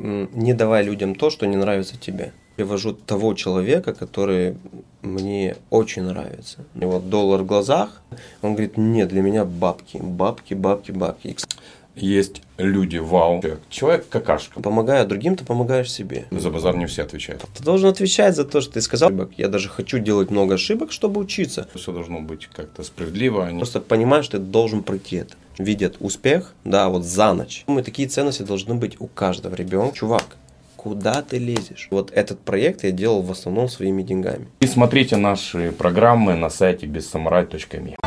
не давай людям то, что не нравится тебе. Я вожу того человека, который мне очень нравится. И вот доллар в глазах, он говорит, нет, для меня бабки, бабки, бабки, бабки. Есть люди, вау, человек какашка. Помогая другим, ты помогаешь себе. За базар не все отвечают. Ты должен отвечать за то, что ты сказал. Я даже хочу делать много ошибок, чтобы учиться. Все должно быть как-то справедливо. А не... Просто понимаешь, что ты должен пройти это. Видят успех, да, вот за ночь. Мы такие ценности должны быть у каждого ребенка. Чувак, куда ты лезешь. Вот этот проект я делал в основном своими деньгами. И смотрите наши программы на сайте безсамурай.ми.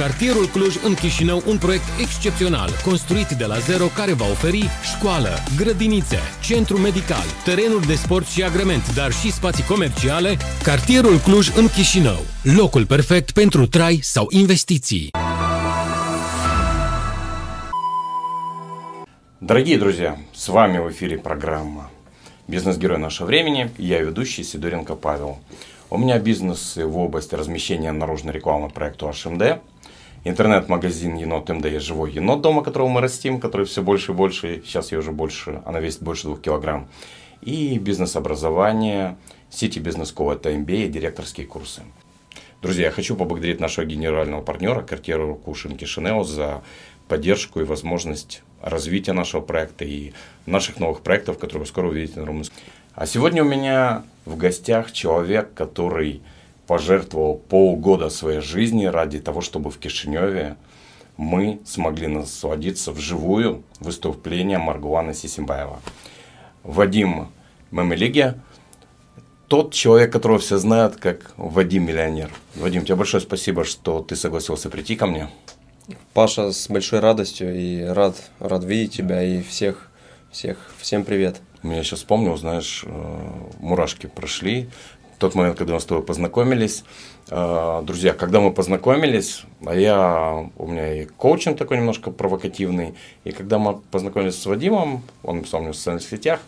Cartierul Cluj în Chișinău, un proiect excepțional, construit de la zero care va oferi școală, grădinițe, centru medical, terenuri de sport și agrement, dar și spații comerciale. Cartierul Cluj în Chișinău, locul perfect pentru trai sau investiții. Дорогие друзья, с вами в эфире программа «Бизнес-герой нашего времени». Я ведущий Сидоренко Павел. У меня бизнес в области размещения наружной рекламы проекту HMD – интернет-магазин Енот МД живой енот дома, которого мы растим, который все больше и больше, сейчас я уже больше, она весит больше двух килограмм. И бизнес-образование, сети бизнес-школы, это MBA и директорские курсы. Друзья, я хочу поблагодарить нашего генерального партнера, квартиру Кушинки Шинел, за поддержку и возможность развития нашего проекта и наших новых проектов, которые вы скоро увидите на румынском. А сегодня у меня в гостях человек, который пожертвовал полгода своей жизни ради того, чтобы в Кишиневе мы смогли насладиться вживую выступлением Маргулана Сисимбаева. Вадим Мемелиге, тот человек, которого все знают как Вадим Миллионер. Вадим, тебе большое спасибо, что ты согласился прийти ко мне. Паша, с большой радостью и рад, рад видеть тебя и всех, всех, всем привет. Я сейчас вспомнил, знаешь, э, мурашки прошли, тот момент, когда мы с тобой познакомились. Э, друзья, когда мы познакомились, а я, у меня и коучинг такой немножко провокативный, и когда мы познакомились с Вадимом, он написал мне в социальных сетях,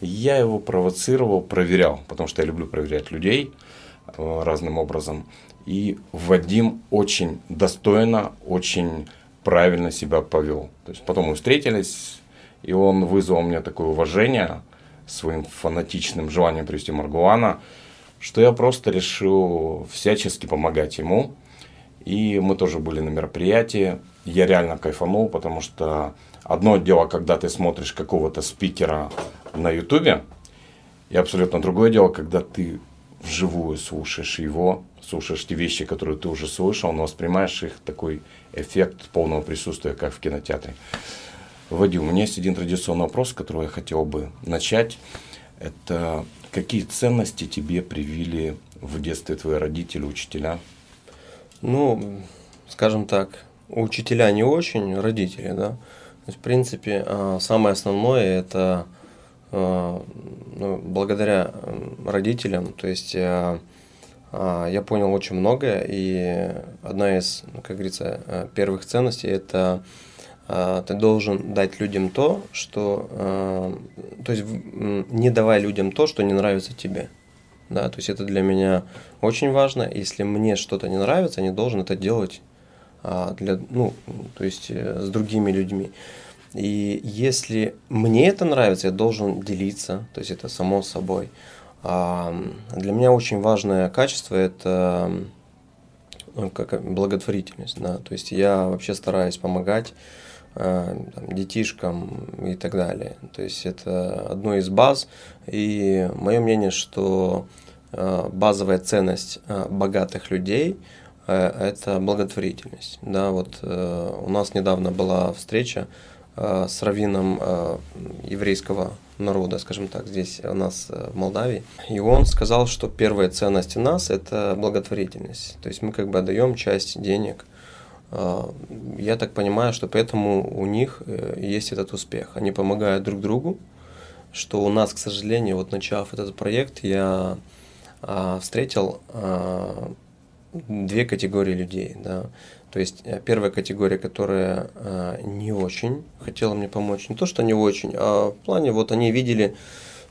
я его провоцировал, проверял, потому что я люблю проверять людей э, разным образом. И Вадим очень достойно, очень правильно себя повел. То есть потом мы встретились, и он вызвал мне такое уважение своим фанатичным желанием привести Маргуана – что я просто решил всячески помогать ему. И мы тоже были на мероприятии. Я реально кайфанул, потому что одно дело, когда ты смотришь какого-то спикера на ютубе, и абсолютно другое дело, когда ты вживую слушаешь его, слушаешь те вещи, которые ты уже слышал, но воспринимаешь их такой эффект полного присутствия, как в кинотеатре. Вадим, у меня есть один традиционный вопрос, с которого я хотел бы начать. Это Какие ценности тебе привили в детстве твои родители, учителя? Ну, скажем так, учителя не очень, родители, да. То есть, в принципе, а, самое основное это а, ну, благодаря родителям, то есть я, а, я понял очень многое, и одна из, ну, как говорится, первых ценностей это ты должен дать людям то, что, а, то есть не давай людям то, что не нравится тебе. Да, то есть это для меня очень важно. Если мне что-то не нравится, я не должен это делать а, для, ну, то есть э, с другими людьми. И если мне это нравится, я должен делиться, то есть это само собой. Для меня очень важное качество это как благотворительность, да, то есть я вообще стараюсь помогать там, детишкам и так далее. То есть это одно из баз. И мое мнение, что э, базовая ценность э, богатых людей – это благотворительность. Да, вот у нас недавно была встреча с раввином еврейского народа, скажем так, здесь у нас в Молдавии. И он сказал, что первая ценность у нас – это благотворительность. То есть мы как бы отдаем часть денег я так понимаю, что поэтому у них э, есть этот успех. Они помогают друг другу, что у нас, к сожалению, вот начав этот проект, я а, встретил а, две категории людей. Да. То есть э, первая категория, которая не очень хотела мне помочь, не то, что не очень, а в плане вот они видели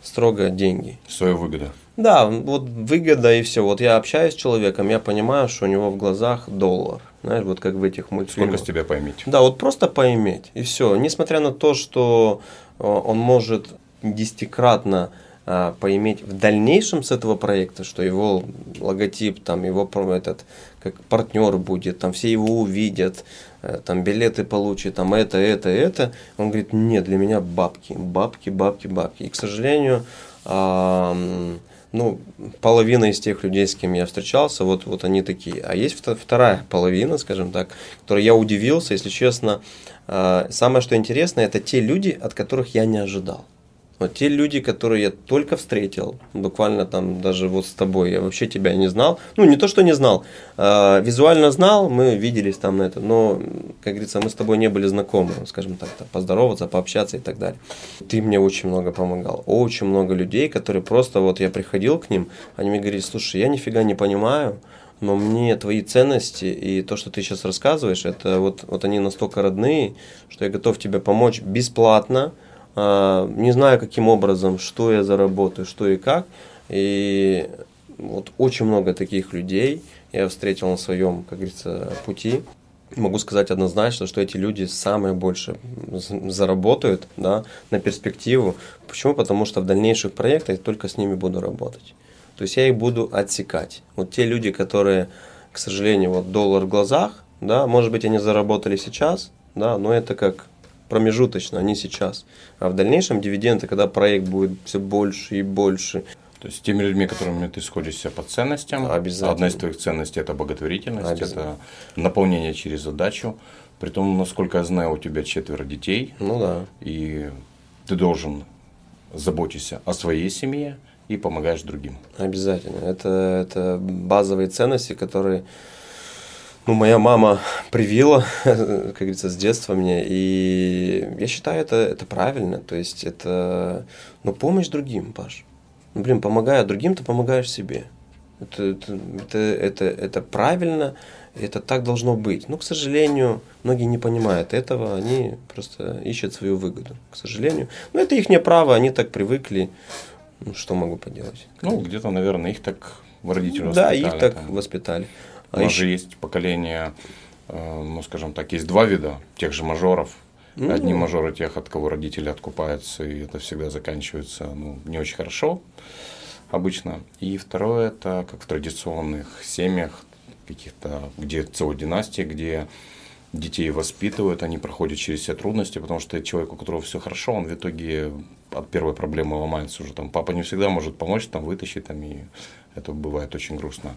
строго деньги. Свою выгоду. Да, вот выгода и все. Вот я общаюсь с человеком, я понимаю, что у него в глазах доллар – Знаешь, вот как в этих мультфильмах. Сколько с тебя поиметь? Да, вот просто поиметь, и все. Несмотря на то, что э, он может десятикратно а, поиметь в дальнейшем с этого проекта, что его логотип, там его этот как партнер будет, там все его увидят, э, там билеты получат, там это, это, это. Он говорит, нет, для меня бабки, бабки, бабки, бабки. И, к сожалению, ну, половина из тех людей, с кем я встречался, вот, вот они такие. А есть вторая половина, скажем так, которой я удивился, если честно. А, самое, что интересно, это те люди, от которых я не ожидал. Вот те люди, которые я только встретил, буквально там даже вот с тобой, я вообще тебя не знал. Ну, не то, что не знал, э, визуально знал, мы виделись там на это, но, как говорится, мы с тобой не были знакомы, скажем так, там, поздороваться, пообщаться и так далее. Ты мне очень много помогал, очень много людей, которые просто, вот я приходил к ним, они мне говорили, слушай, я нифига не понимаю, но мне твои ценности и то, что ты сейчас рассказываешь, это вот, вот они настолько родные, что я готов тебе помочь бесплатно, не знаю каким образом, что я заработаю, что и как. И вот очень много таких людей я встретил на своем, как говорится, пути. Могу сказать однозначно, что эти люди самое больше заработают да, на перспективу. Почему? Потому что в дальнейших проектах я только с ними буду работать. То есть я их буду отсекать. Вот те люди, которые, к сожалению, вот доллар в глазах, да, может быть, они заработали сейчас, да, но это как промежуточно, а не сейчас. А в дальнейшем дивиденды, когда проект будет все больше и больше. То есть теми людьми, которыми ты сходишься по ценностям, Обязательно. одна из твоих ценностей – это благотворительность, это наполнение через задачу. Притом, насколько я знаю, у тебя четверо детей. Ну да. И ты должен заботиться о своей семье и помогаешь другим. Обязательно. Это, это базовые ценности, которые ну, моя мама привила, как говорится, с детства мне, и я считаю, это, это правильно, то есть это, ну, помощь другим, Паш. Ну, блин, помогая другим, ты помогаешь себе. Это, это, это, это, это правильно, это так должно быть. Но, к сожалению, многие не понимают этого, они просто ищут свою выгоду, к сожалению. Но это их право, они так привыкли. Ну, что могу поделать? Ну, где-то, наверное, их так родители Да, их так там. воспитали. А У нас еще... же есть поколение, э, ну, скажем так, есть два вида тех же мажоров. Ну, Одни мажоры тех, от кого родители откупаются, и это всегда заканчивается ну, не очень хорошо обычно. И второе, это как в традиционных семьях, каких-то, где целая династия, где детей воспитывают, они проходят через все трудности, потому что человек, у которого все хорошо, он в итоге от первой проблемы ломается уже. Там папа не всегда может помочь, там вытащить, там, и это бывает очень грустно.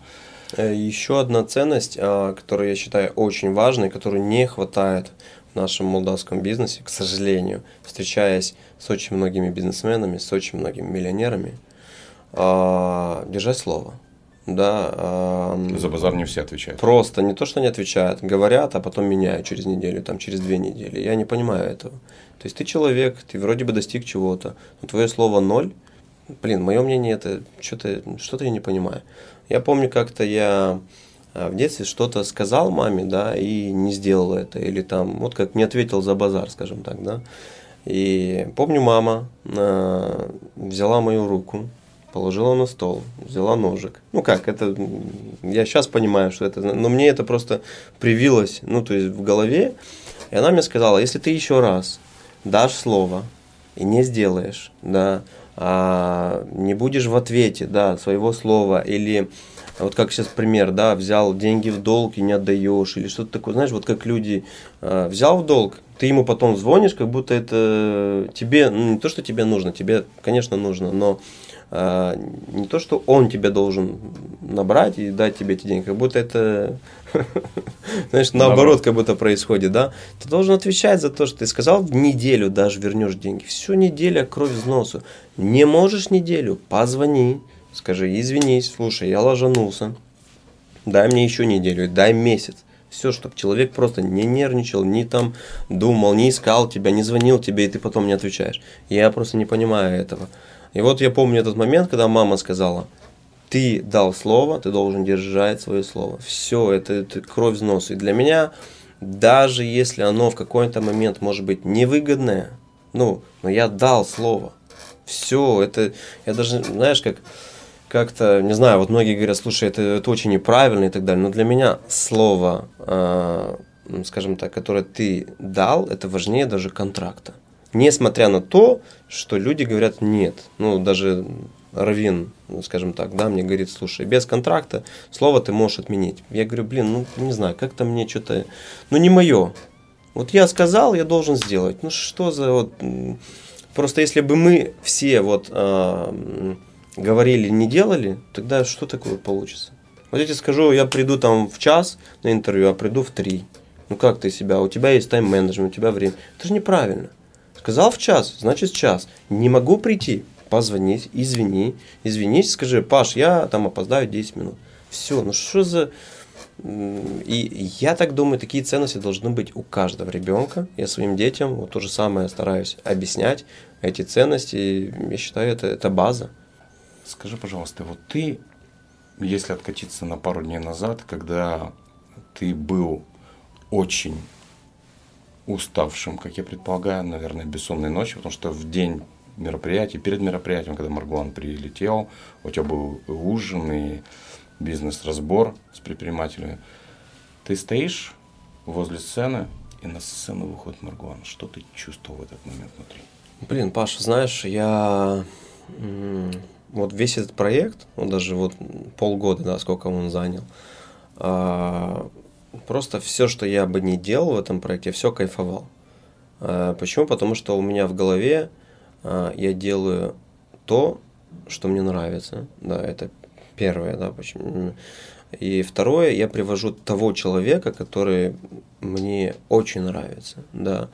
Э, Еще одна ценность, а, которую я считаю очень важной, которую не хватает в нашем молдавском бизнесе, к сожалению, встречаясь с очень многими бизнесменами, с очень многими миллионерами, а, держать слово. Да, За базар не все отвечают. Просто не то, что не отвечают, говорят, а потом меняют через неделю, там, через две недели. Я не понимаю этого. То есть ты человек, ты вроде бы достиг чего-то, но твое слово ноль, блин, мое мнение это что-то что я не понимаю. Я помню, как-то я а, в детстве что-то сказал маме, да, и не сделал это, или там, вот как не ответил за базар, скажем так, да. И помню, мама э, взяла мою руку, положила на стол, взяла ножик. Ну как, это, я сейчас понимаю, что это, но мне это просто привилось, ну то есть в голове. И она мне сказала, если ты еще раз дашь слово и не сделаешь, да, а, не будешь в ответе, да, своего слова, или вот как сейчас пример, да, взял деньги в долг и не отдаешь, или что-то такое, знаешь, вот как люди а, взял в долг, ты ему потом звонишь, как будто это тебе, ну, не то, что тебе нужно, тебе, конечно, нужно, но не то, что он тебе должен набрать и дать тебе эти деньги, как будто это, знаешь, наоборот, как будто происходит, да? Ты должен отвечать за то, что ты сказал, в неделю даже вернешь деньги. Всю неделю кровь из носу. Не можешь неделю, позвони, скажи, извинись, слушай, я ложанулся, дай мне еще неделю, дай месяц. Все, чтобы человек просто не нервничал, не там думал, не искал тебя, не звонил тебе, и ты потом не отвечаешь. Я просто не понимаю этого. И вот я помню этот момент, когда мама сказала, ты дал слово, ты должен держать свое слово. Все, это, это кровь в нос. И для меня, даже если оно в какой-то момент может быть невыгодное, ну, но я дал слово. Все, это, я даже, знаешь, как, как-то, не знаю, вот многие говорят, слушай, это, это очень неправильно и так далее, но для меня слово, э, скажем так, которое ты дал, это важнее даже контракта. Несмотря на то, что люди говорят нет, ну даже Равин, скажем так, да, мне говорит, слушай, без контракта слово ты можешь отменить. Я говорю, блин, ну не знаю, как-то мне что-то, ну не мое. Вот я сказал, я должен сделать. Ну что за вот... Просто если бы мы все вот э, говорили, не делали, тогда что такое получится? Вот я тебе скажу, я приду там в час на интервью, а приду в три. Ну как ты себя? У тебя есть тайм-менеджмент, у тебя время. Это же неправильно. Сказал в час, значит час. Не могу прийти, позвонить, извини, извинись, скажи, Паш, я там опоздаю 10 минут. Все, ну что за... И я так думаю, такие ценности должны быть у каждого ребенка. Я своим детям вот то же самое стараюсь объяснять. Эти ценности, я считаю, это, это база. Скажи, пожалуйста, вот ты, если откатиться на пару дней назад, когда ты был очень уставшим, как я предполагаю, наверное, бессонной ночью, потому что в день мероприятия, перед мероприятием, когда Маргуан прилетел, у тебя был ужин и бизнес-разбор с предпринимателями. Ты стоишь возле сцены, и на сцену выходит Маргуан. Что ты чувствовал в этот момент внутри? Блин, Паша, знаешь, я вот весь этот проект, он даже вот полгода, да, сколько он занял, а, просто все, что я бы не делал в этом проекте, все кайфовал. А, почему? Потому что у меня в голове а, я делаю то, что мне нравится. Да, это первое, да, почему. И второе, я привожу того человека, который мне очень нравится, да.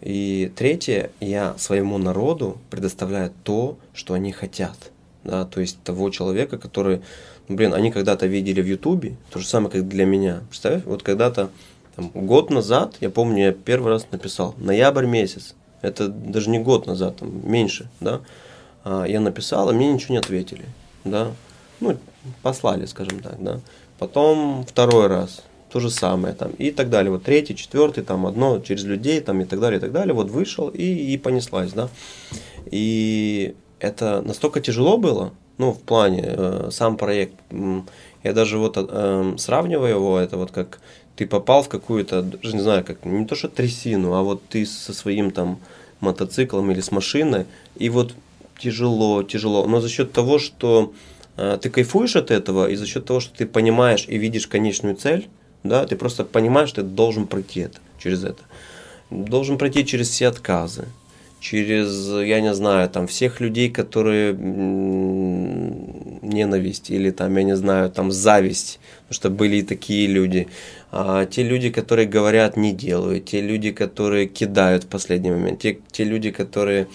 И третье, я своему народу предоставляю то, что они хотят, да, то есть того человека, который блин, они когда-то видели в Ютубе, то же самое, как для меня. Представь, вот когда-то там, год назад, я помню, я первый раз написал, ноябрь месяц, это даже не год назад, там, меньше, да, а, я написал, а мне ничего не ответили, да, ну, послали, скажем так, да. Потом второй раз, то же самое, там, и так далее, вот третий, четвертый, там, одно через людей, там, и так далее, и так далее, вот вышел и, и понеслась, да. И это настолько тяжело было, ну, в плане, э, сам проект, я даже вот э, сравниваю его, это вот как ты попал в какую-то, даже не знаю, как, не то что трясину, а вот ты со своим там мотоциклом или с машиной, и вот тяжело, тяжело, но за счет того, что э, ты кайфуешь от этого, и за счет того, что ты понимаешь и видишь конечную цель, да, ты просто понимаешь, что ты должен пройти это, через это. Должен пройти через все отказы, через, я не знаю, там всех людей, которые ненависть или там, я не знаю, там зависть, потому что были и такие люди. А те люди, которые говорят, не делают, те люди, которые кидают в последний момент, те, те люди, которые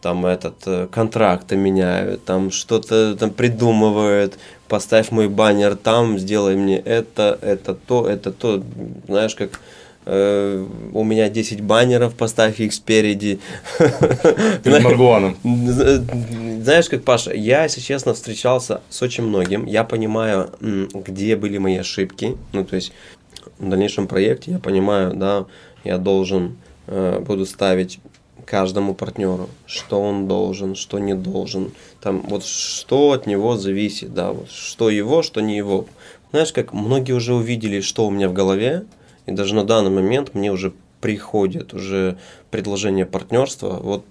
там этот э, контракты меняют, там что-то там придумывают, поставь мой баннер там, сделай мне это, это то, это то, знаешь, как у меня 10 баннеров, поставь их спереди. Перед Маргуаном. Знаешь, как, Паша, я, если честно, встречался с очень многим. Я понимаю, где были мои ошибки. Ну, то есть, в дальнейшем проекте я понимаю, да, я должен, э, буду ставить каждому партнеру, что он должен, что не должен, там вот что от него зависит, да, вот что его, что не его. Знаешь, как многие уже увидели, что у меня в голове, и даже на данный момент мне уже приходит уже предложение партнерства. Вот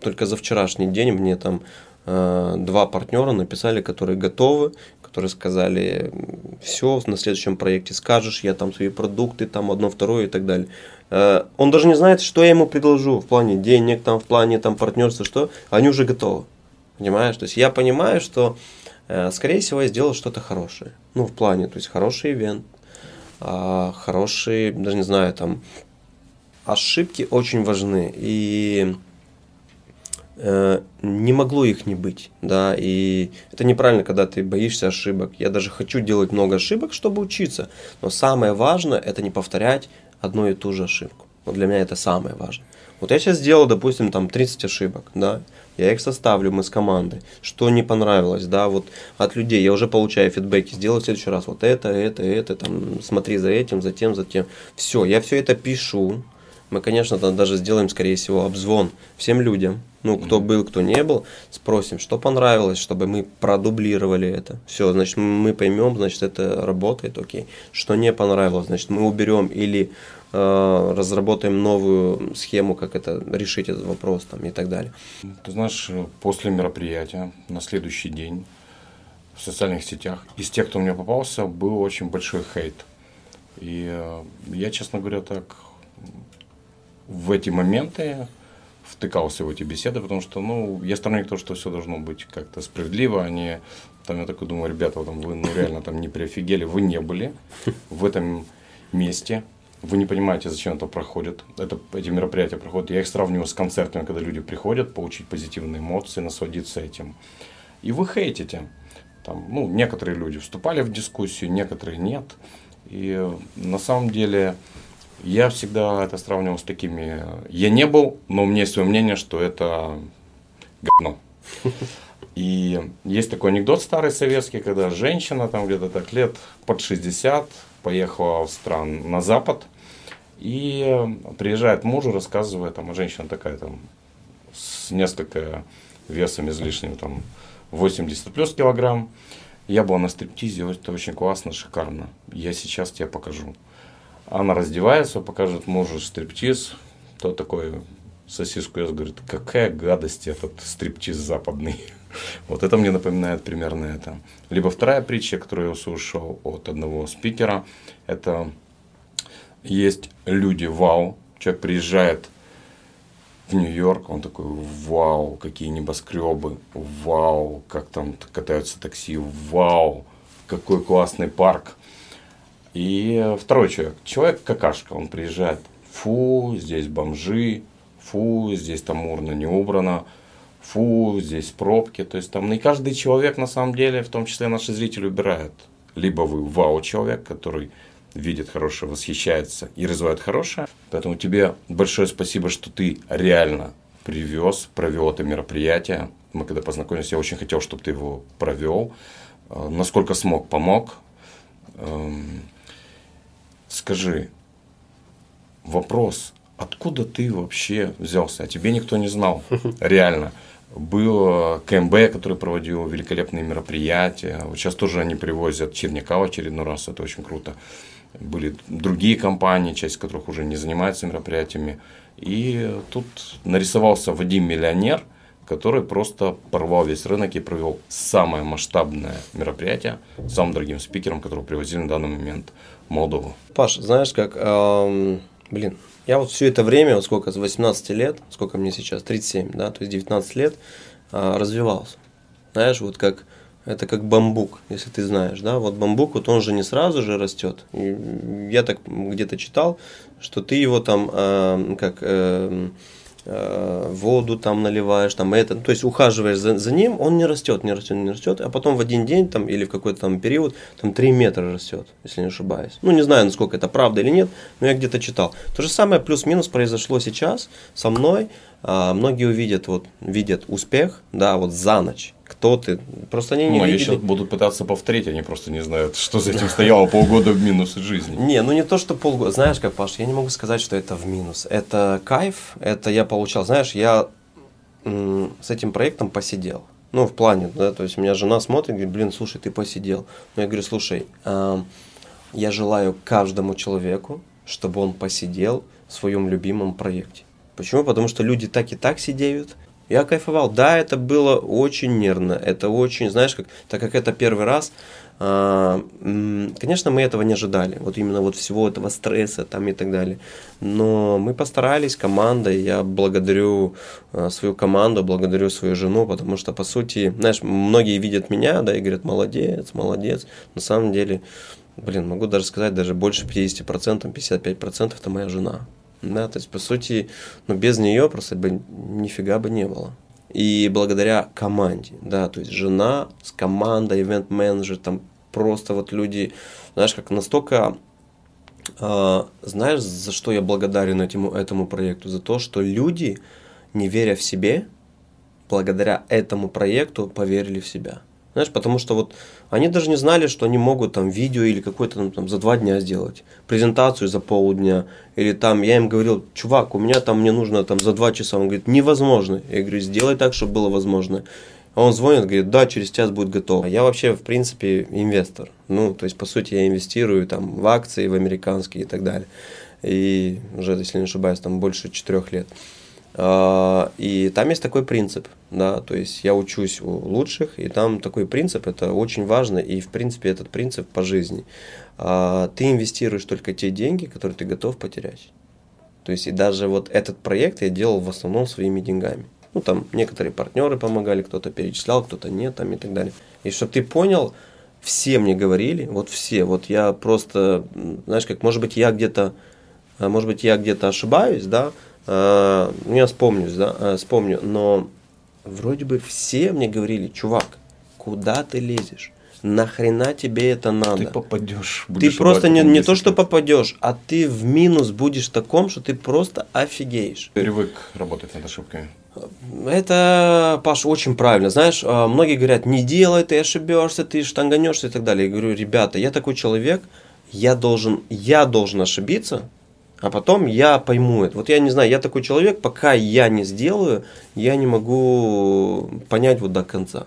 только за вчерашний день мне там э, два партнера написали, которые готовы, которые сказали, все, на следующем проекте скажешь, я там свои продукты, там одно, второе и так далее. Э, он даже не знает, что я ему предложу в плане денег, там, в плане там, партнерства, что они уже готовы. Понимаешь? То есть я понимаю, что, э, скорее всего, я сделал что-то хорошее. Ну, в плане, то есть хороший ивент, а, хорошие, даже не знаю, там ошибки очень важны. И э, не могло их не быть, да, и это неправильно, когда ты боишься ошибок. Я даже хочу делать много ошибок, чтобы учиться, но самое важное это не повторять одну и ту же ошибку. Вот для меня это самое важное. Вот я сейчас сделал, допустим, там 30 ошибок, да, я их составлю, мы с командой, что не понравилось, да, вот от людей, я уже получаю фидбэки, сделай в следующий раз вот это, это, это, там, смотри за этим, за тем, за тем. Все, я все это пишу, Мы, конечно, там даже сделаем, скорее всего, обзвон всем людям, ну, кто был, кто не был, спросим, что понравилось, чтобы мы продублировали это. Все, значит, мы поймем, значит, это работает, окей. Что не понравилось, значит, мы уберем или разработаем новую схему, как это решить этот вопрос там и так далее. Ты знаешь, после мероприятия на следующий день в социальных сетях из тех, кто мне попался, был очень большой хейт. И э, я, честно говоря, так в эти моменты втыкался в эти беседы, потому что, ну, я сторонник того, что все должно быть как-то справедливо, а не, там, я такой думаю, ребята, вы, ну, реально там не приофигели, вы не были в этом месте, вы не понимаете, зачем это проходит. Это, эти мероприятия проходят. Я их сравниваю с концертами, когда люди приходят получить позитивные эмоции, насладиться этим. И вы хейтите. Там, ну, некоторые люди вступали в дискуссию, некоторые нет. И на самом деле я всегда это сравнивал с такими... Я не был, но у меня есть свое мнение, что это говно. И есть такой анекдот старый советский, когда женщина там где-то так лет под 60 поехала в стран на запад и приезжает мужу, рассказывает, там, женщина такая там с несколько весом излишним, там 80 плюс килограмм. Я был на стриптизе, это очень классно, шикарно. Я сейчас тебе покажу. Она раздевается, покажет мужу стриптиз. Тот такой сосиску ест, говорит, какая гадость этот стриптиз западный. Вот это мне напоминает примерно это. Либо вторая притча, которую я услышал от одного спикера, это есть люди, вау, человек приезжает в Нью-Йорк, он такой, вау, какие небоскребы, вау, как там катаются такси, вау, какой классный парк. И второй человек, человек какашка, он приезжает, фу, здесь бомжи, фу, здесь там урно не убрано, фу, здесь пробки. То есть там не каждый человек на самом деле, в том числе наши зрители, убирают. Либо вы вау-человек, который видит хорошее, восхищается и развивает хорошее. Поэтому тебе большое спасибо, что ты реально привез, провел это мероприятие. Мы когда познакомились, я очень хотел, чтобы ты его провел. Э, насколько смог, помог. Эм, скажи, вопрос, откуда ты вообще взялся? А тебе никто не знал, реально. Был э, КМБ, который проводил великолепные мероприятия. Вот сейчас тоже они привозят Черняка в очередной раз, это очень круто. Были другие компании, часть которых уже не занимается мероприятиями. И тут нарисовался Вадим Миллионер, который просто порвал весь рынок и провел самое масштабное мероприятие с самым дорогим спикером, которого привозили на данный момент в Молдову. Паш, знаешь как, эм, блин, я вот все это время, вот сколько, с 18 лет, сколько мне сейчас, 37, да, то есть 19 лет, э, развивался. Знаешь, вот как это как бамбук, если ты знаешь, да, вот бамбук, вот он же не сразу же растет. Я так где-то читал, что ты его там э, как э, э, воду там наливаешь, там это, то есть ухаживаешь за, за ним, он не растет, не растет, не растет, а потом в один день там или в какой-то там период там 3 метра растет, если не ошибаюсь. Ну, не знаю, насколько это правда или нет, но я где-то читал. То же самое плюс-минус произошло сейчас со мной. А, многие увидят, вот, видят успех, да, вот за ночь кто ты. Просто они не ну, видели. сейчас будут пытаться повторить, они просто не знают, что за этим стояло полгода в минус жизни. Не, ну не то, что полгода. Знаешь, как, Паш, я не могу сказать, что это в минус. Это кайф, это я получал. Знаешь, я с этим проектом посидел. Ну, в плане, да, то есть у меня жена смотрит, говорит, блин, слушай, ты посидел. Но я говорю, слушай, э, я желаю каждому человеку, чтобы он посидел в своем любимом проекте. Почему? Потому что люди так и так сидеют, я кайфовал. Да, это было очень нервно. Это очень, знаешь, как, так как это первый раз, а, конечно, мы этого не ожидали. Вот именно вот всего этого стресса там и так далее. Но мы постарались, команда. Я благодарю а, свою команду, благодарю свою жену, потому что, по сути, знаешь, многие видят меня, да, и говорят, молодец, молодец. На самом деле, блин, могу даже сказать, даже больше 50%, 55% это моя жена. Да, то есть, по сути, ну, без нее просто бы нифига бы не было. И благодаря команде, да, то есть жена с командой, ивент-менеджер, там просто вот люди, знаешь, как настолько, э, знаешь, за что я благодарен этому, этому проекту? За то, что люди, не веря в себе, благодаря этому проекту поверили в себя. Знаешь, потому что вот они даже не знали, что они могут там видео или какое-то там, там за два дня сделать, презентацию за полдня, или там я им говорил, чувак, у меня там мне нужно там за два часа, он говорит, невозможно. Я говорю, сделай так, чтобы было возможно. А он звонит, говорит, да, через час будет готово. Я вообще, в принципе, инвестор. Ну, то есть, по сути, я инвестирую там в акции, в американские и так далее. И уже, если не ошибаюсь, там больше четырех лет. А, и там есть такой принцип, да, то есть я учусь у лучших, и там такой принцип, это очень важно, и в принципе этот принцип по жизни. А, ты инвестируешь только те деньги, которые ты готов потерять. То есть и даже вот этот проект я делал в основном своими деньгами. Ну, там некоторые партнеры помогали, кто-то перечислял, кто-то нет, там и так далее. И чтобы ты понял, все мне говорили, вот все, вот я просто, знаешь, как, может быть, я где-то, может быть, я где-то ошибаюсь, да, э, я вспомнюсь, да, э, вспомню, но вроде бы все мне говорили, чувак, куда ты лезешь? Нахрена тебе это надо? Ты попадешь. Ты просто не, не то, что попадешь, а ты в минус будешь таком, что ты просто офигеешь. Привык работать над ошибками. Это, Паш, очень правильно. Знаешь, э, многие говорят, не делай, ты ошибешься, ты штанганешься и так далее. Я говорю, ребята, я такой человек, я должен, я должен ошибиться, а потом я пойму это. Вот я не знаю, я такой человек, пока я не сделаю, я не могу понять вот до конца.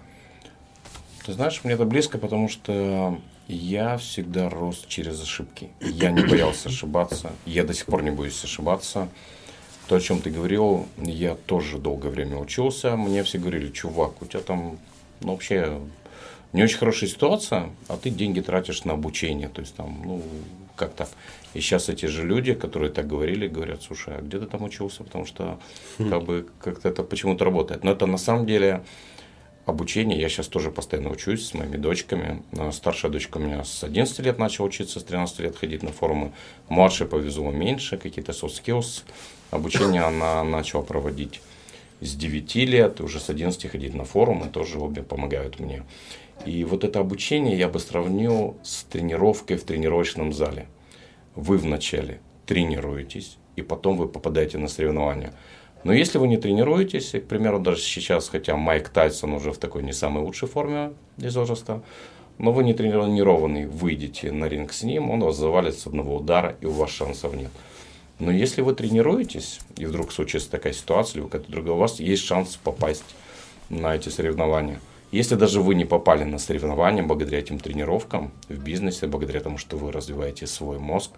Ты знаешь, мне это близко, потому что я всегда рос через ошибки. Я не боялся ошибаться. Я до сих пор не боюсь ошибаться. То, о чем ты говорил, я тоже долгое время учился. Мне все говорили, чувак, у тебя там ну, вообще не очень хорошая ситуация, а ты деньги тратишь на обучение. То есть там, ну, как так. И сейчас эти же люди, которые так говорили, говорят, слушай, а где ты там учился? Потому что хм. как бы как-то это почему-то работает. Но это на самом деле обучение. Я сейчас тоже постоянно учусь с моими дочками. Старшая дочка у меня с 11 лет начала учиться, с 13 лет ходить на форумы. Младшая повезло меньше, какие-то soft skills. Обучение она начала проводить с 9 лет, уже с 11 ходить на форумы, тоже обе помогают мне. И вот это обучение я бы сравнил с тренировкой в тренировочном зале. Вы вначале тренируетесь, и потом вы попадаете на соревнования. Но если вы не тренируетесь, к примеру, даже сейчас, хотя Майк Тайсон уже в такой не самой лучшей форме из возраста, но вы не тренированный, выйдете на ринг с ним, он вас завалит с одного удара, и у вас шансов нет. Но если вы тренируетесь, и вдруг случится такая ситуация, или какая-то другая, у вас есть шанс попасть на эти соревнования – если даже вы не попали на соревнования благодаря этим тренировкам в бизнесе, благодаря тому, что вы развиваете свой мозг,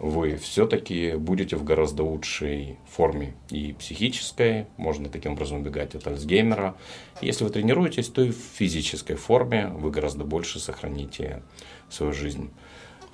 вы все-таки будете в гораздо лучшей форме и психической, можно таким образом убегать от Альцгеймера. Если вы тренируетесь, то и в физической форме вы гораздо больше сохраните свою жизнь.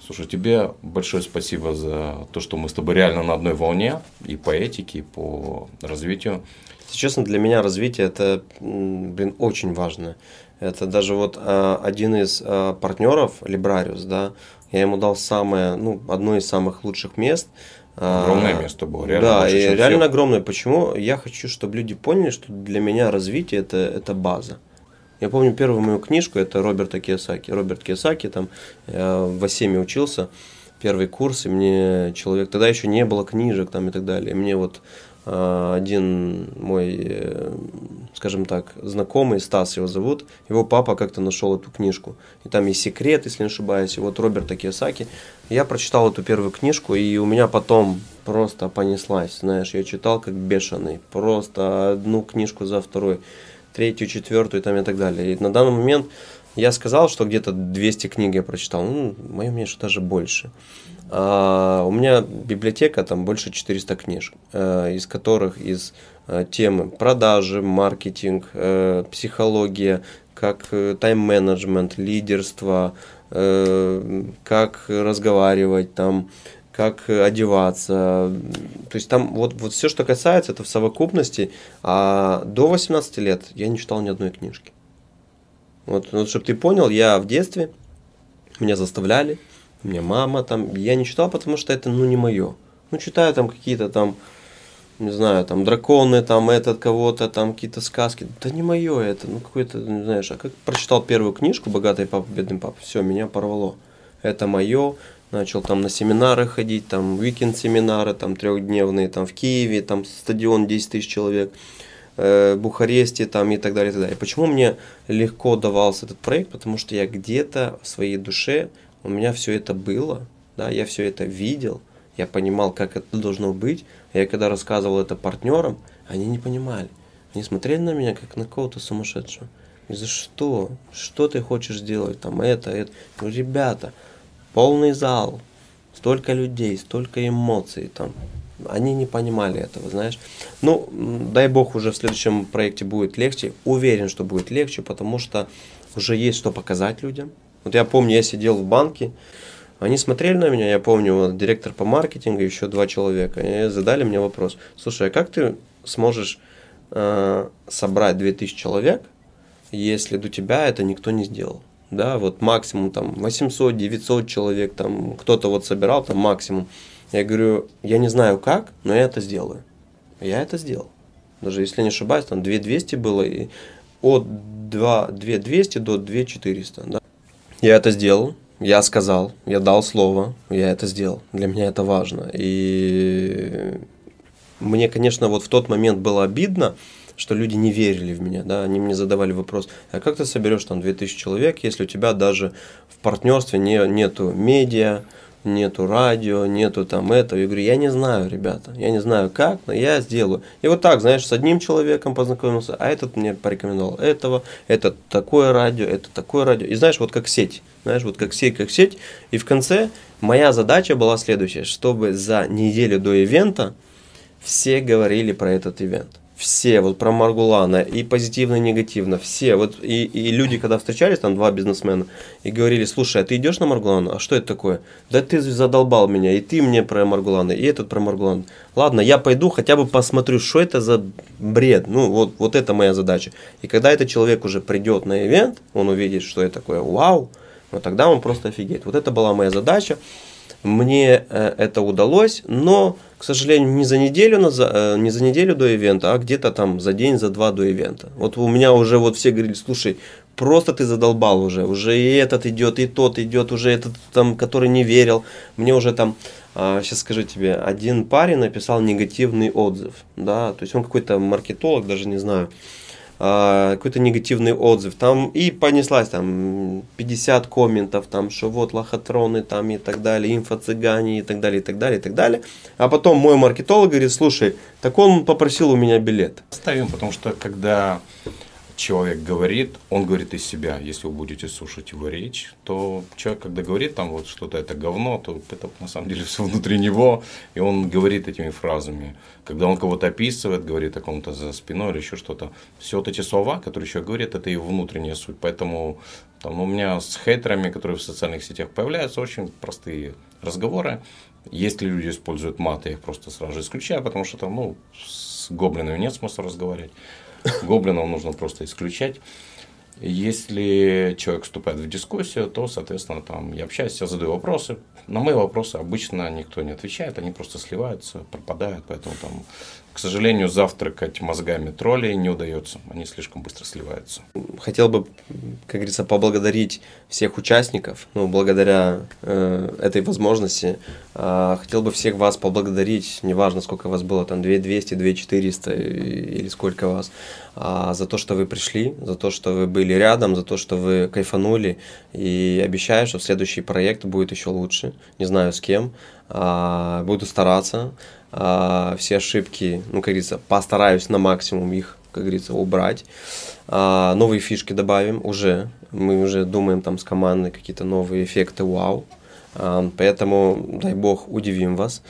Слушай, тебе большое спасибо за то, что мы с тобой реально на одной волне и по этике, и по развитию. Если честно, для меня развитие это, блин, очень важно. Это даже вот а, один из а, партнеров, Librarius, да, я ему дал самое, ну, одно из самых лучших мест. А, огромное место было, реально. Да, больше, и реально всех. огромное. Почему? Я хочу, чтобы люди поняли, что для меня развитие это, это база. Я помню первую мою книжку, это Роберта Киосаки. Роберт Киосаки, там, я в Асеме учился, первый курс, и мне человек, тогда еще не было книжек там и так далее. И мне вот а, один мой, э, скажем так, знакомый, Стас его зовут, его папа как-то нашел эту книжку. И там есть секрет, если не ошибаюсь, и вот Роберта Киосаки. Я прочитал эту первую книжку, и у меня потом просто понеслась, знаешь, я читал как бешеный, просто одну книжку за второй, третью, четвертую там и так далее. И на данный момент я сказал, что где-то 200 книг я прочитал, ну, мое мнение, что даже больше. А, у меня библиотека, там больше 400 книжек, э, из которых из э, темы продажи, маркетинг, э, психология, как тайм-менеджмент, лидерство, как разговаривать, там, как одеваться. То есть там вот, вот все, что касается, это в совокупности. А до 18 лет я не читал ни одной книжки. Вот, вот чтобы ты понял, я в детстве, меня заставляли, мне мама там, я не читал, потому что это, ну, не мое. Ну, читаю там какие-то там, не знаю, там драконы, там этот кого-то, там какие-то сказки. Да не мое это, ну, какой-то, не знаешь, а как прочитал первую книжку «Богатый папа, бедный папа», все, меня порвало. Это мое, начал там на семинары ходить, там уикенд семинары, там трехдневные, там в Киеве, там стадион 10 тысяч человек. э, Бухаресте там и так далее, и так далее. Почему мне легко давался этот проект? Потому что я где-то в своей душе, у меня все это было, да, я все это видел, я понимал, как это должно быть. Я когда рассказывал это партнерам, они не понимали. Они смотрели на меня, как на кого-то сумасшедшего. И за что? Что ты хочешь сделать? Там это, это. Ну, ребята, полный зал, столько людей, столько эмоций там. Они не понимали этого, знаешь. Ну, дай бог, уже в следующем проекте будет легче. Уверен, что будет легче, потому что уже есть что показать людям. Вот я помню, я сидел в банке, они смотрели на меня, я помню, вот, директор по маркетингу, еще два человека, и задали мне вопрос. Слушай, а как ты сможешь э, собрать 2000 человек, если до тебя это никто не сделал? Да, вот максимум там 800, 900 человек, там кто-то вот собирал, там максимум. Я говорю, я не знаю как, но я это сделаю. Я это сделал. Даже если не ошибаюсь, там 2200 было, и от 2, 2200 до 2400. Да. Я это сделал, я сказал, я дал слово, я это сделал. Для меня это важно. И мне, конечно, вот в тот момент было обидно, что люди не верили в меня, да, они мне задавали вопрос, а как ты соберешь там 2000 человек, если у тебя даже в партнерстве не, нету медиа, нету радио, нету там этого. Я говорю, я не знаю, ребята, я не знаю как, но я сделаю. И вот так, знаешь, с одним человеком познакомился, а этот мне порекомендовал этого, это такое радио, это такое радио. И знаешь, вот как сеть, знаешь, вот как сеть, как сеть. И в конце моя задача была следующая, чтобы за неделю до ивента все говорили про этот ивент все, вот про Маргулана, и позитивно, и негативно, все, вот, и, и люди, когда встречались, там два бизнесмена, и говорили, слушай, а ты идешь на Маргулана? А что это такое? Да ты задолбал меня, и ты мне про Маргулана, и этот про Маргулана. Ладно, я пойду, хотя бы посмотрю, что это за бред, ну, вот, вот это моя задача. И когда этот человек уже придет на ивент, он увидит, что это такое, вау, вот тогда он просто офигеет. Вот это была моя задача. Мне э, это удалось, но, к сожалению, не за неделю, э, не за неделю до ивента, а где-то там за день, за два до ивента. Вот у меня уже вот все говорили, слушай, просто ты задолбал уже, уже и этот идет, и тот идет, уже этот там, который не верил. Мне уже там, сейчас а, скажу тебе, один парень написал негативный отзыв, да, то есть он какой-то маркетолог, даже не знаю, какой-то негативный отзыв. Там и понеслась там 50 комментов, там, что вот лохотроны там и так далее, инфо-цыгане и так далее, и так далее, и так далее. А потом мой маркетолог говорит, слушай, так он попросил у меня билет. Ставим, потому что когда человек говорит, он говорит из себя. Если вы будете слушать его речь, то человек, когда говорит там вот что-то это говно, то это на самом деле все внутри него, и он говорит этими фразами. Когда он кого-то описывает, говорит о ком-то за спиной или еще что-то, все вот эти слова, которые человек говорит, это его внутренняя суть. Поэтому там, у меня с хейтерами, которые в социальных сетях появляются, очень простые разговоры. Если люди используют мат, я их просто сразу исключаю, потому что там, ну, с гоблинами нет смысла разговаривать. Гоблинов нужно просто исключать. Если человек вступает в дискуссию, то, соответственно, там я общаюсь, я задаю вопросы. На мои вопросы обычно никто не отвечает, они просто сливаются, пропадают, поэтому там к сожалению, завтракать мозгами троллей не удается. Они слишком быстро сливаются. Хотел бы, как говорится, поблагодарить всех участников. Ну, благодаря э, этой возможности. Э, хотел бы всех вас поблагодарить. Неважно, сколько вас было, там 2 200, 2 400 или сколько вас. А, за то, что вы пришли, за то, что вы были рядом, за то, что вы кайфанули. И обещаю, что следующий проект будет еще лучше. Не знаю с кем. А, буду стараться. А, все ошибки, ну, как говорится, постараюсь на максимум их, как говорится, убрать. А, новые фишки добавим уже. Мы уже думаем там с командой какие-то новые эффекты, вау. А, поэтому, дай бог, удивим вас.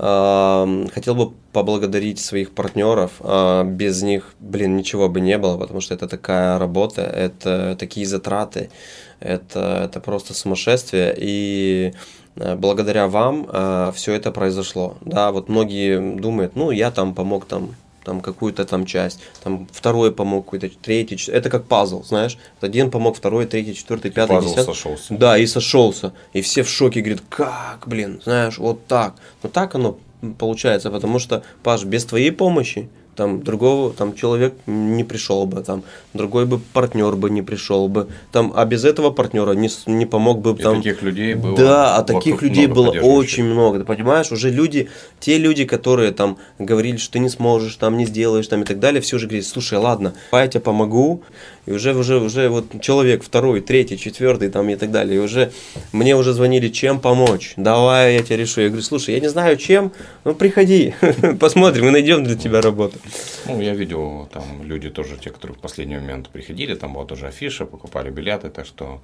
Хотел бы поблагодарить своих партнеров. Без них, блин, ничего бы не было, потому что это такая работа, это такие затраты, это, это просто сумасшествие. И Э, благодаря вам э, все это произошло. Да, вот многие думают, ну, я там помог там там какую-то там часть, там второй помог, какой-то третий, это как пазл, знаешь, один помог, второй, третий, четвертый, пятый, пазл десятый. сошелся. Да, и сошелся, и все в шоке, говорят, как, блин, знаешь, вот так, но так оно получается, потому что, Паш, без твоей помощи там другого там человек не пришел бы, там другой бы партнер бы не пришел бы, там, а без этого партнера не, не помог бы И там. таких людей было Да, а таких людей было очень много, ты понимаешь, уже люди, те люди, которые там говорили, что ты не сможешь, там не сделаешь, там и так далее, все уже говорят, слушай, ладно, я тебе помогу, и уже, уже, уже вот человек второй, третий, четвертый там и так далее, и уже мне уже звонили, чем помочь, давай я тебе решу, я говорю, слушай, я не знаю чем, ну приходи, посмотрим, мы найдем для тебя работу. Ну, я видел, там люди тоже, те, которые в последний момент приходили, там была тоже афиша, покупали билеты, так что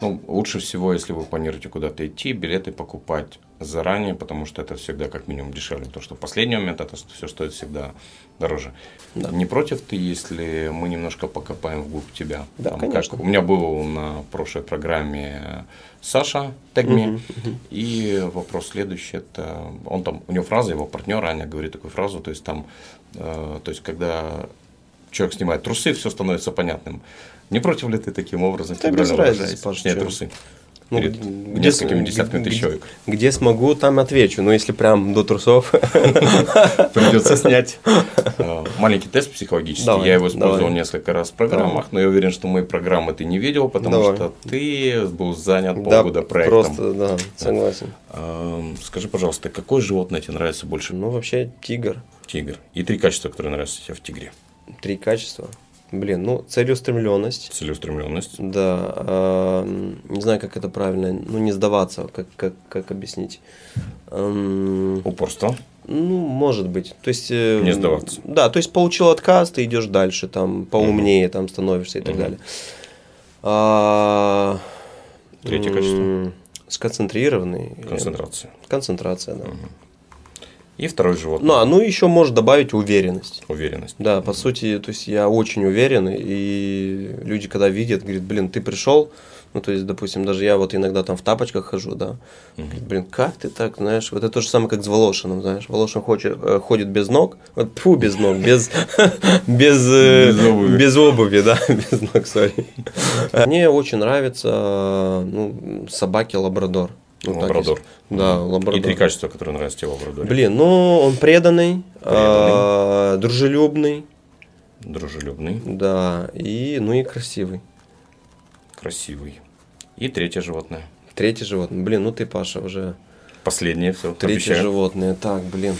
ну, лучше всего, если вы планируете куда-то идти, билеты покупать заранее, потому что это всегда как минимум дешевле, потому что в последний момент это все стоит всегда дороже. Да. Не против ты, если мы немножко покопаем вглубь тебя? Да, Там конечно. Как, у меня был на прошлой программе Саша Тегми, и вопрос следующий, это он там, у него фраза, его партнер Аня говорит такую фразу, то есть там, э, то есть когда человек снимает трусы, все становится понятным. Не против ли ты таким образом Да без разницы, чё? трусы? Ну, Перед где- несколькими где- десятками тысяч человек. Где смогу, там отвечу, но если прям до трусов, Придется снять. Э, Маленький тест психологический. Я его использовал несколько раз в программах, но я уверен, что мои программы ты не видел, потому что ты был занят да, полгода проектом. просто, да, согласен. Эм, Скажи, пожалуйста, какое животное тебе нравится больше? Ну, вообще, тигр. Тигр. И три качества, которые нравятся тебе в тигре. Три качества. Блин, ну, целеустремленность. Целеустремленность, Да, не знаю, как это правильно, ну, не сдаваться, как, как, как объяснить. Упорство, Ну, может быть. То есть... э, Не сдаваться. Да, то есть получил отказ, ты идешь дальше, там, поумнее там становишься и так Мгм. далее. А, Третье качество. Сконцентрированный. концентрация. Концентрация, да. И второе животное. Ну, а ну еще может добавить уверенность. Уверенность. Да, по сути, то есть я очень уверен, и люди, когда видят, говорят, блин, ты пришел, ну, то есть, допустим, даже я вот иногда там в тапочках хожу, да, говорит, блин, как ты так, знаешь, вот это то же самое, как с Волошиным, знаешь, Волошин хочет, э, ходит без ног, вот, фу, без ног, без, без, э, Без обуви. да, без ног, сори. Мне очень нравятся, ну, собаки лабрадор. Ну, так Лабрадор. если- Да, лабрадор. И три качества, которые нравятся тебе в лабрадоре. Блин, ну он преданный, а, дружелюбный, Дружелюбный, да, и ну и красивый. красивый. И третье животное. Третье животное. Блин, ну ты, Паша, уже Последнее все. третье животное. Так, блин.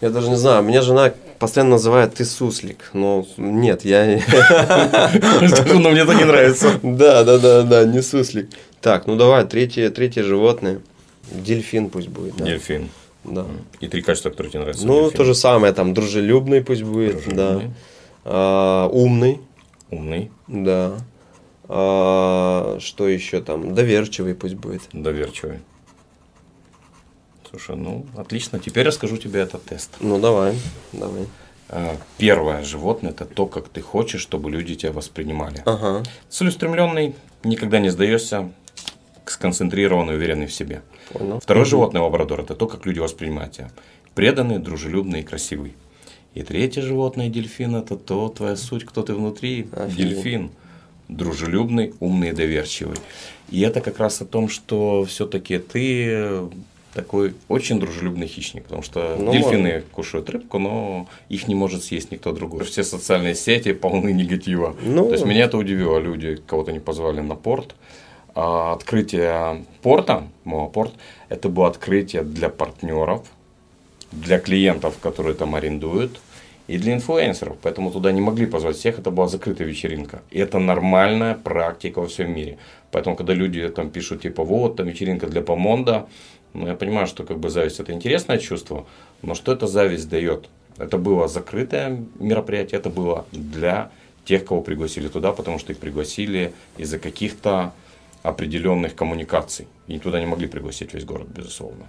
Я даже не знаю, меня жена постоянно называет ты суслик, но нет, я... Но мне это не нравится. Да, да, да, да, не суслик. Так, ну давай, третье, третье животное. Дельфин пусть будет, да. Дельфин. Да. И три качества, которые тебе нравятся. Ну, дельфине. то же самое, там, дружелюбный пусть будет, Дружелюбный. да. А, умный, Умный, Да. А, что еще там? Доверчивый пусть будет. доверчивый. Слушай, ну, отлично. Теперь расскажу тебе этот тест. Ну давай, давай. А, Первое животное – это то, как ты хочешь, чтобы люди тебя воспринимали. Ага. Целеустремленный, никогда не сдаешься, сконцентрированный, уверенный в себе. Понял. Второе животное лабрадор – это то, как люди воспринимают тебя. Преданный, дружелюбный и красивый. И третье животное дельфин – это то, твоя суть, кто ты внутри. Офигеть. Дельфин. Дружелюбный, умный и доверчивый. И это как раз о том, что все-таки ты такой очень дружелюбный хищник, потому что Ну, дельфины кушают рыбку, но их не может съесть никто другой. Все социальные сети полны негатива. Ну. То есть меня это удивило. Люди кого-то не позвали на порт. А открытие порта, Моапорт, это было открытие для партнеров, для клиентов, которые там арендуют, и для инфлюенсеров. Поэтому туда не могли позвать всех, это была закрытая вечеринка. И это нормальная практика во всем мире. Поэтому, когда люди там пишут, типа, вот, там вечеринка для помонда, ну, я понимаю, что как бы зависть это интересное чувство, но что эта зависть дает? Это было закрытое мероприятие, это было для тех, кого пригласили туда, потому что их пригласили из-за каких-то определенных коммуникаций. И туда не могли пригласить весь город, безусловно.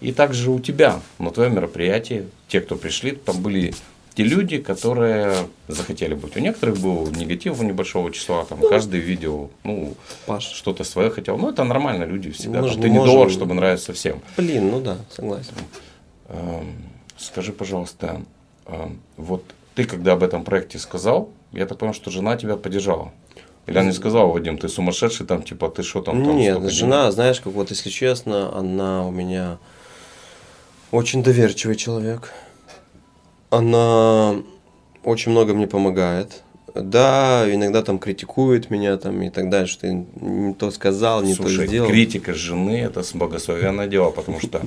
И также у тебя на твоем мероприятии, те, кто пришли, там были те люди, которые захотели быть. У некоторых был негатив у небольшого числа, там каждый видел, ну, Паш. что-то свое хотел. Ну, это нормально, люди всегда. Мы Там ты не не можем- доллар, чтобы нравиться всем. Блин, ну да, согласен. Эм, Скажи, пожалуйста, эм, вот ты когда об этом проекте сказал, я так понял, что жена тебя поддержала. Или она не сказала, Вадим, ты сумасшедший, там, типа, ты что там? там Нет, жена, знаешь, как вот, если честно, она у меня очень доверчивый человек. Она очень много мне помогает. Да, иногда там критикует меня там и так далее, что ты не то сказал, не Слушай, то сделал. критика жены – это благословенное дело, потому что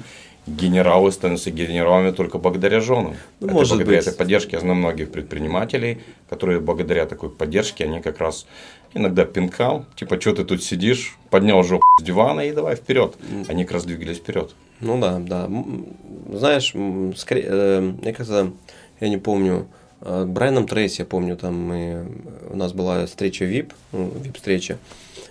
генералы становятся генералами только благодаря женам. Ну, это может благодаря быть. этой поддержке. Я знаю многих предпринимателей, которые благодаря такой поддержке, они как раз иногда пинкал, типа, что ты тут сидишь, поднял жопу с дивана и давай вперед. Они как раз двигались вперед. Ну да, да. Знаешь, скорее, э, я как-то, я не помню, э, Брайаном Трейси, я помню, там мы, у нас была встреча VIP, ну, VIP-встреча.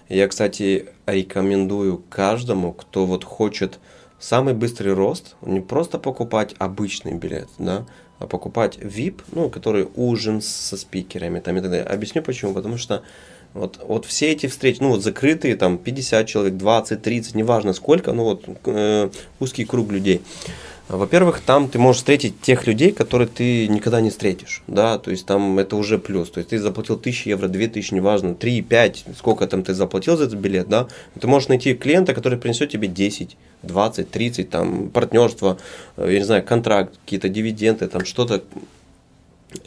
Я, кстати, рекомендую каждому, кто вот хочет самый быстрый рост, не просто покупать обычный билет, да, а покупать VIP, ну, который ужин со спикерами там и так далее. Объясню почему. Потому что вот, вот все эти встречи, ну вот закрытые, там 50 человек, 20, 30, неважно сколько, ну вот э, узкий круг людей. Во-первых, там ты можешь встретить тех людей, которые ты никогда не встретишь, да, то есть там это уже плюс, то есть ты заплатил 1000 евро, 2000, неважно, 3, 5, сколько там ты заплатил за этот билет, да, ты можешь найти клиента, который принесет тебе 10, 20, 30, там, партнерство, э, я не знаю, контракт, какие-то дивиденды, там что-то,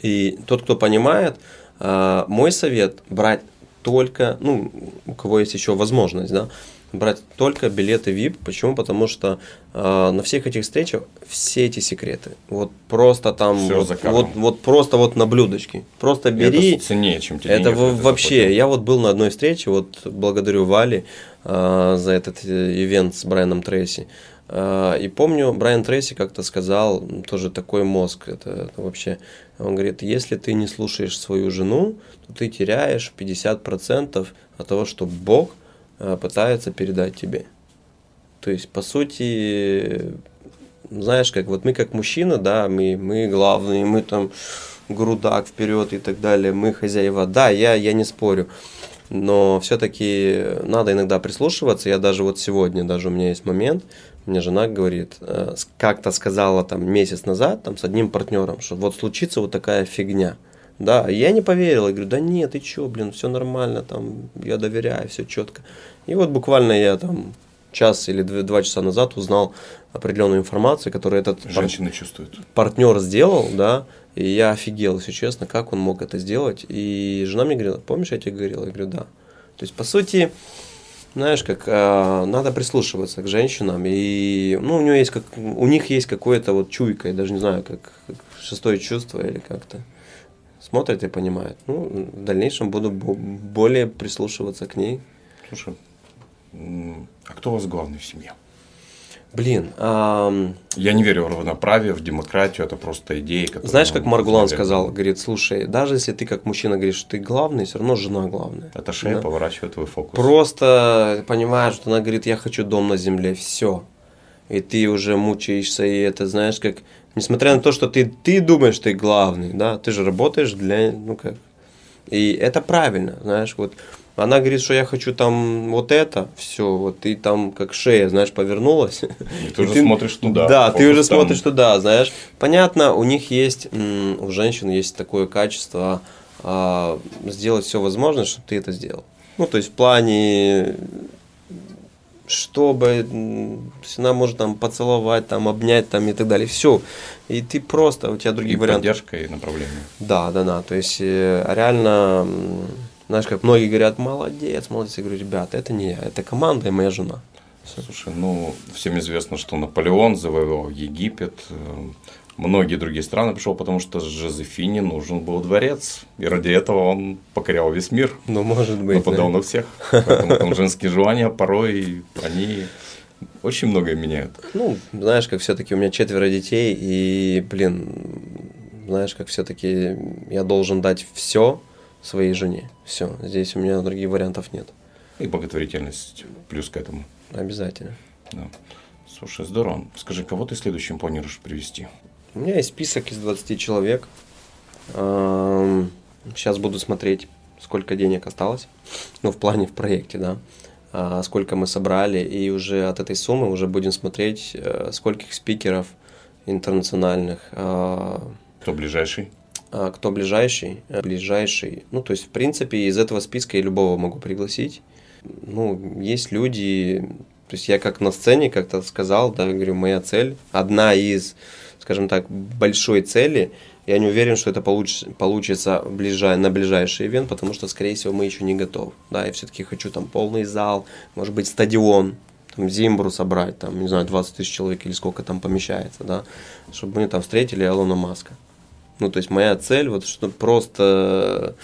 и тот, кто понимает, а, мой совет брать только, ну, у кого есть еще возможность, да, брать только билеты VIP. Почему? Потому что а, на всех этих встречах все эти секреты. Вот просто там, вот, вот, вот просто вот на блюдечке. Просто бери. Это ценнее, чем тебе Это вообще, заплатил. я вот был на одной встрече, вот благодарю Вали а, за этот э, ивент с Брайаном Трейси. А, и помню, Брайан Трейси как-то сказал, тоже такой мозг, это, это вообще, он говорит, если ты не слушаешь свою жену, то ты теряешь 50% от того, что Бог а, пытается передать тебе. То есть, по сути, знаешь, как вот мы как мужчина, да, мы, мы главные, мы там грудак вперед и так далее, мы хозяева. Да, я, я не спорю. Но все-таки надо иногда прислушиваться. Я даже вот сегодня, даже у меня есть момент, мне жена говорит, э, как-то сказала там месяц назад там с одним партнером, что вот случится вот такая фигня. Да, и я не поверил, я говорю, да нет, ты чё, блин, все нормально, там, я доверяю, все четко. И вот буквально я там час или дв- два часа назад узнал определенную информацию, которую этот пар- Женщины чувствуют. партнер сделал, да, и я офигел, если честно, как он мог это сделать. И жена мне говорила, помнишь, я тебе говорил? Я говорю, да. То есть, по сути, знаешь, как а, надо прислушиваться к женщинам, и ну, у, нее есть как, у них есть какое-то вот чуйка, я даже не знаю, как, как шестое чувство или как-то. Смотрят и понимают. Ну, в дальнейшем буду бо- более прислушиваться к ней. Слушай, а кто у вас главный в семье? Блин, ам, Я не верю в равноправие, в демократию, это просто идеи, которые... знаешь, как Маргулан наверное, сказал, говорит, слушай, даже если ты как мужчина говоришь, что ты главный, все равно жена главная. Это шея Да. поворачивает твой фокус. Просто понимаешь, что она говорит, я хочу дом на земле, все. И ты уже мучаешься, и это, знаешь, как, несмотря на то, что ты, ты думаешь, ты главный, да, ты же работаешь для, ну как, и это правильно, знаешь, вот, она говорит, что я хочу там вот это, все, вот ты там как шея, знаешь, повернулась. И ты уже смотришь туда, Да, ты уже там. смотришь туда, знаешь. Понятно, у них есть, у женщин есть такое качество а, сделать все возможное, чтобы ты это сделал. Ну, то есть в плане, чтобы она может там поцеловать, там обнять, там и так далее. Все. И ты просто, у тебя И других вариантов. поддержка, и направление. Да, да, да. То есть э, реально, м, знаешь, как многие говорят, молодец, молодец. Я говорю, ребята, это не я, это команда и моя жена. Слушай, ну, всем известно, что Наполеон завоевал Египет, многие другие страны пришел, потому что Жозефине нужен был дворец. И ради этого он покорял весь мир, Ну, может быть. нападал да. на всех. Поэтому там женские желания порой, они очень многое меняют. Ну, знаешь, как все-таки у меня четверо детей, и, блин, знаешь, как все-таки я должен дать все своей жене. Все. Здесь у меня других вариантов нет. И благотворительность плюс к этому. Обязательно. Да. Слушай, здорово. Скажи, кого ты следующим планируешь привести? У меня есть список из 20 человек. Сейчас буду смотреть, сколько денег осталось. Ну, в плане в проекте, да. А, Сколько мы собрали. И уже от этой суммы уже будем смотреть, э, скольких спикеров интернациональных, а, Кто ближайший? А кто ближайший? Э, Ближайший. Ну, то есть, в принципе, из этого списка я любого могу пригласить. Ну, есть люди, то есть я как на сцене как-то сказал, да, говорю, моя цель, одна из скажем так, большой цели, я не уверен, что это получится, получится ближай, на ближайший ивент, потому что, скорее всего, мы еще не готовы. Да, я все-таки хочу там полный зал, может быть, стадион, там, Зимбру собрать, там, не знаю, 20 тысяч человек или сколько там помещается, да, чтобы мы там встретили Илона Маска. Ну, то есть моя цель, вот что просто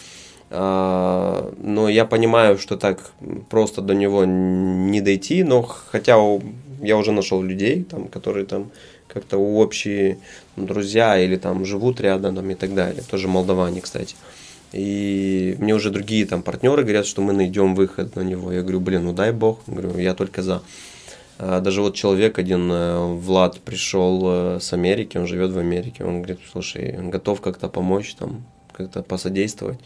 а, но я понимаю, что так просто до него не дойти, но хотя я уже нашел людей, там, которые там как-то общие друзья или там живут рядом там, и так далее. Тоже молдаване, кстати. И мне уже другие там партнеры говорят, что мы найдем выход на него. Я говорю, блин, ну дай бог. Я говорю, я только за. А даже вот человек один, э, Влад, пришел э, с Америки, он живет в Америке. Он говорит, слушай, он готов как-то помочь, там, как-то посодействовать.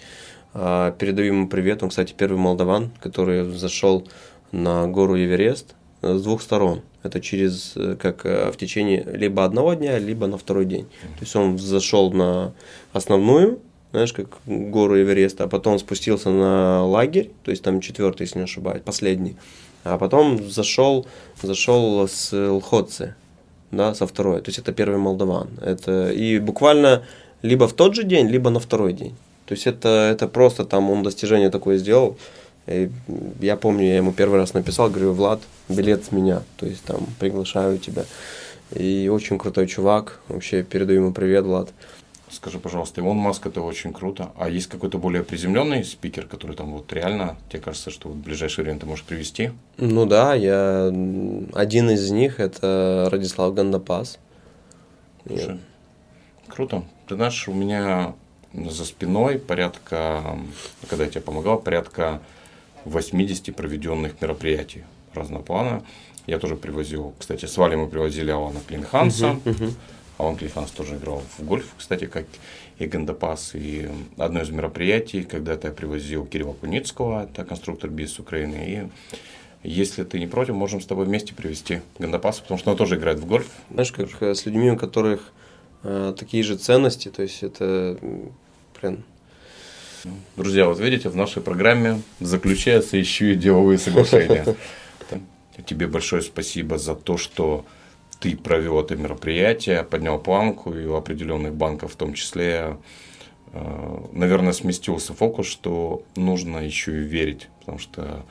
А, передаю ему привет. Он, кстати, первый молдаван, который зашел на гору Эверест э, с двух сторон. Это через, э, как э, в течение либо одного дня, либо на второй день. То есть он зашел на основную, знаешь, как гору Эвереста, а потом спустился на лагерь, то есть там четвертый, если не ошибаюсь, последний. А потом зашел, зашел с Лходцы, да, со второй. То есть это первый молдаван. Это и буквально либо в тот же день, либо на второй день. То есть это, это просто там он достижение такое сделал. И я помню, я ему первый раз написал, говорю, Влад, билет с меня, то есть там приглашаю тебя. И очень крутой чувак, вообще передаю ему привет, Влад. Скажи, пожалуйста, Илон Маск это очень круто. А есть какой-то более приземленный спикер, который там вот реально, тебе кажется, что вот в ближайшее время ты можешь привести? Ну да, я один из них это Радислав Гандапас. Слушай, круто. Ты знаешь, у меня за спиной порядка, когда я тебе помогал, порядка 80 проведенных мероприятий разного плана. Я тоже привозил, кстати, с Валей мы привозили Алана Клинханса. Uh-huh, uh-huh. Алан Клинханс тоже играл в гольф, кстати, как и Гандапас. И одно из мероприятий, когда-то я привозил Кирилла Куницкого, это конструктор БИС Украины. И если ты не против, можем с тобой вместе привести Гандапаса, потому что он тоже играет в гольф. Знаешь, как э, с людьми, у которых э, такие же ценности, то есть это, блин. Друзья, вот видите, в нашей программе заключаются еще и деловые соглашения. Тебе большое спасибо за то, что ты провел это мероприятие, поднял планку, и у определенных банков в том числе, э, наверное, сместился фокус, что нужно еще и верить, потому что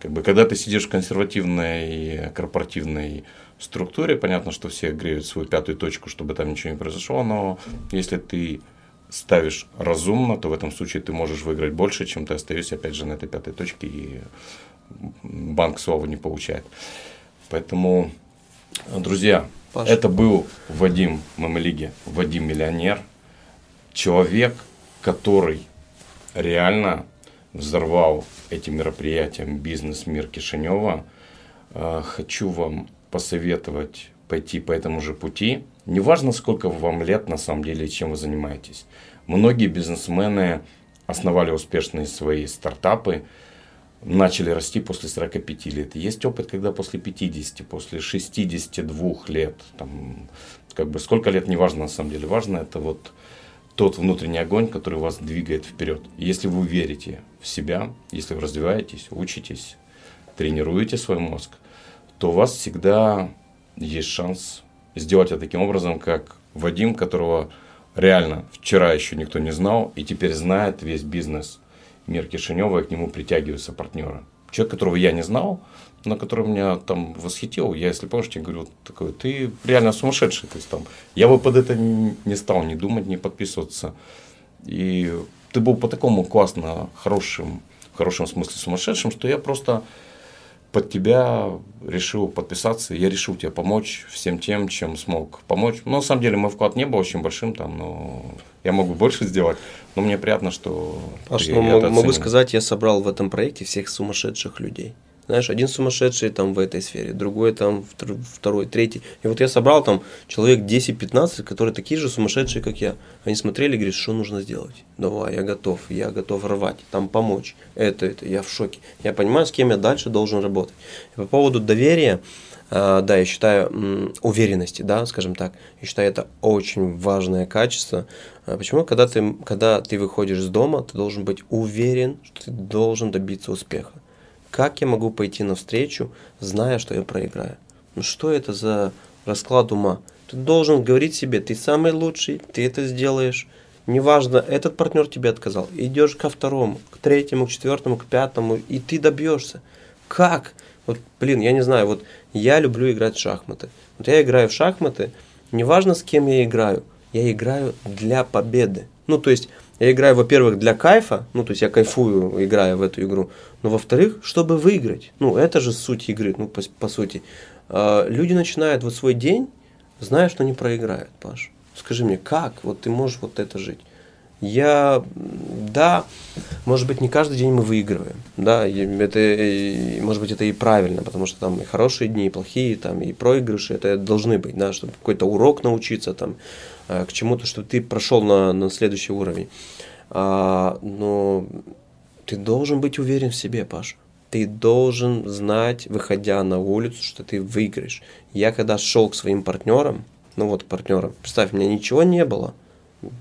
как бы, когда ты сидишь в консервативной корпоративной структуре, понятно, что все греют свою пятую точку, чтобы там ничего не произошло, но если ты ставишь разумно, то в этом случае ты можешь выиграть больше, чем ты остаешься опять же на этой пятой точке и банк слова не получает. Поэтому, друзья, Паша. это был Вадим Мамалиги, Вадим Миллионер, человек, который реально взорвал этим мероприятием бизнес-мир Кишинева. Э, хочу вам посоветовать пойти по этому же пути. Неважно, сколько вам лет на самом деле, чем вы занимаетесь. Многие бизнесмены основали успешные свои стартапы, начали расти после 45 лет. Есть опыт, когда после 50, после 62 лет, там, как бы сколько лет, неважно на самом деле. Важно это вот тот внутренний огонь, который вас двигает вперед. Если вы верите в себя, если вы развиваетесь, учитесь, тренируете свой мозг, то у вас всегда есть шанс сделать это таким образом, как Вадим, которого реально вчера еще никто не знал, и теперь знает весь бизнес мир Кишинева, и к нему притягиваются партнеры. Человек, которого я не знал, но который меня там восхитил, я, если помнишь, тебе говорю, такой, ты реально сумасшедший. То есть, там, я бы под это не стал не думать, не подписываться. И ты был по такому классно хорошим, в хорошем смысле сумасшедшим, что я просто под тебя решил подписаться. Я решил тебе помочь всем тем, чем смог помочь. Но на самом деле мой вклад не был очень большим, там, но я могу больше сделать. Но мне приятно, что. Ну, могу, могу сказать, я собрал в этом проекте всех сумасшедших людей. Знаешь, один сумасшедший там в этой сфере, другой там второй, третий. И вот я собрал там человек 10-15, которые такие же сумасшедшие, как я. Они смотрели и говорят, что нужно сделать. Давай, я готов, я готов рвать, там помочь. Это, это, я в шоке. Я понимаю, с кем я дальше должен работать. И по поводу доверия, а, да, я считаю уверенности, да, скажем так. Я считаю, это очень важное качество. А почему? Когда ты, когда ты выходишь из дома, ты должен быть уверен, что ты должен добиться успеха. Как я могу пойти навстречу, зная, что я проиграю? Ну что это за расклад ума. Ты должен говорить себе, ты самый лучший, ты это сделаешь. Неважно, этот партнер тебе отказал. Идешь ко второму, к третьему, к четвертому, к пятому, и ты добьешься. Как? Вот, блин, я не знаю, вот я люблю играть в шахматы. Вот я играю в шахматы, неважно с кем я играю, я играю для победы. Ну, то есть, я играю, во-первых, для кайфа, ну, то есть я кайфую, играя в эту игру, но во-вторых, чтобы выиграть. Ну, это же суть игры, ну, по, по сути. А, люди начинают вот свой день, зная, что они проиграют, Паш. Скажи мне, как вот ты можешь вот это жить? Я, да, может быть, не каждый день мы выигрываем, да, это, может быть, это и правильно, потому что там и хорошие дни, и плохие, там, и проигрыши, это должны быть, да, чтобы какой-то урок научиться, там, э, к чему-то, чтобы ты прошел на, на следующий уровень. А, но ты должен быть уверен в себе, Паша. Ты должен знать, выходя на улицу, что ты выиграешь. Я когда шел к своим партнерам, ну вот партнерам, представь, у меня ничего не было,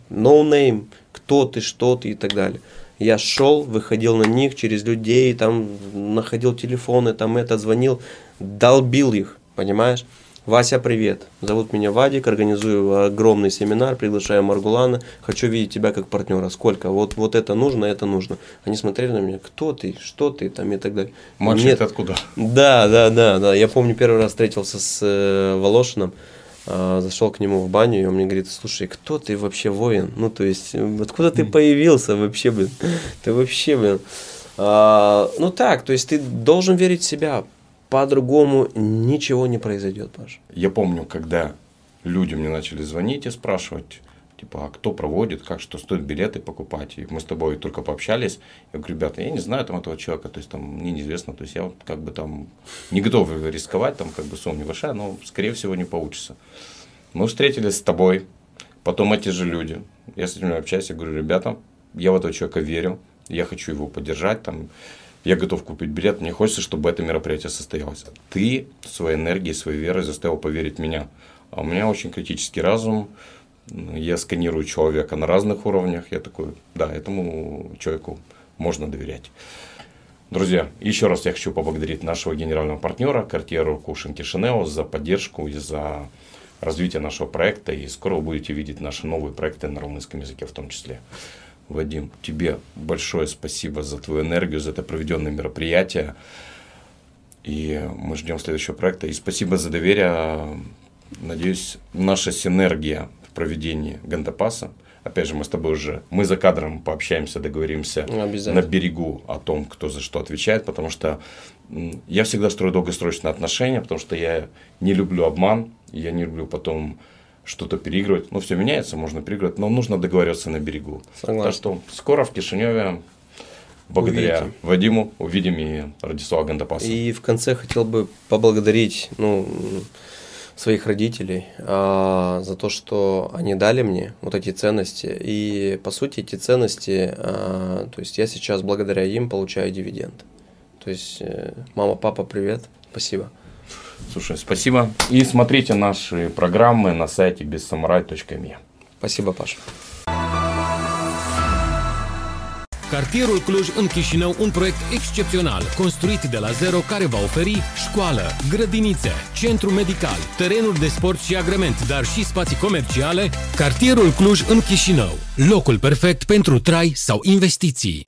no name, кто ты, что ты и так далее. Я шел, выходил на них через людей, там находил телефоны, там это, звонил, долбил их, понимаешь? Вася, привет. Зовут меня Вадик, организую огромный семинар, приглашаю Маргулана. Хочу видеть тебя как партнера. Сколько? Вот, вот это нужно, это нужно. Они смотрели на меня, кто ты, что ты там и так далее. Мальчик, Нет. откуда? Да, да, да, да. Я помню, первый раз встретился с э, Волошиным. А, зашел к нему в баню, и он мне говорит, слушай, кто ты вообще воин? Ну, то есть, откуда ты появился вообще, блин? Ты вообще, блин. А, ну так, то есть ты должен верить в себя. По-другому ничего не произойдет, Паш. Я помню, когда люди мне начали звонить и спрашивать, типа, а кто проводит, как, что стоит билеты покупать. И мы с тобой только пообщались. Я говорю, ребята, я не знаю там этого человека, то есть там мне неизвестно, то есть я как бы там не готов рисковать, там как бы сумма небольшая, но скорее всего не получится. Мы встретились с тобой, потом эти же люди. Я с ними общаюсь, я говорю, ребята, я в этого человека верю, я хочу его поддержать, там, я готов купить билет, мне хочется, чтобы это мероприятие состоялось. Ты своей энергией, своей верой заставил поверить меня. А у меня очень критический разум, я сканирую человека на разных уровнях. Я такой, да, этому человеку можно доверять. Друзья, еще раз я хочу поблагодарить нашего генерального партнера Картьеру Кушинки Шинео за поддержку и за развитие нашего проекта. И скоро вы будете видеть наши новые проекты на румынском языке в том числе. Вадим, тебе большое спасибо за твою энергию, за это проведенное мероприятие. И мы ждем следующего проекта. И спасибо за доверие. Надеюсь, наша синергия проведении Гандапаса. Опять же, мы с тобой уже, мы за кадром пообщаемся, договоримся на берегу о том, кто за что отвечает, потому что я всегда строю долгосрочные отношения, потому что я не люблю обман, я не люблю потом что-то переигрывать. Ну, все меняется, можно переигрывать, но нужно договариваться на берегу. Согласен. Так что скоро в Кишиневе благодаря Увидите. Вадиму увидим и Радислава Гандапаса. И в конце хотел бы поблагодарить, ну, своих родителей а, за то, что они дали мне вот эти ценности. И по сути эти ценности, а, то есть я сейчас благодаря им получаю дивиденд. То есть э, мама, папа, привет, спасибо. Слушай, спасибо. И смотрите наши программы на сайте безсамурай.me. Спасибо, Паша. Cartierul Cluj în Chișinău, un proiect excepțional, construit de la zero care va oferi școală, grădinițe, centru medical, terenuri de sport și agrement, dar și spații comerciale. Cartierul Cluj în Chișinău, locul perfect pentru trai sau investiții.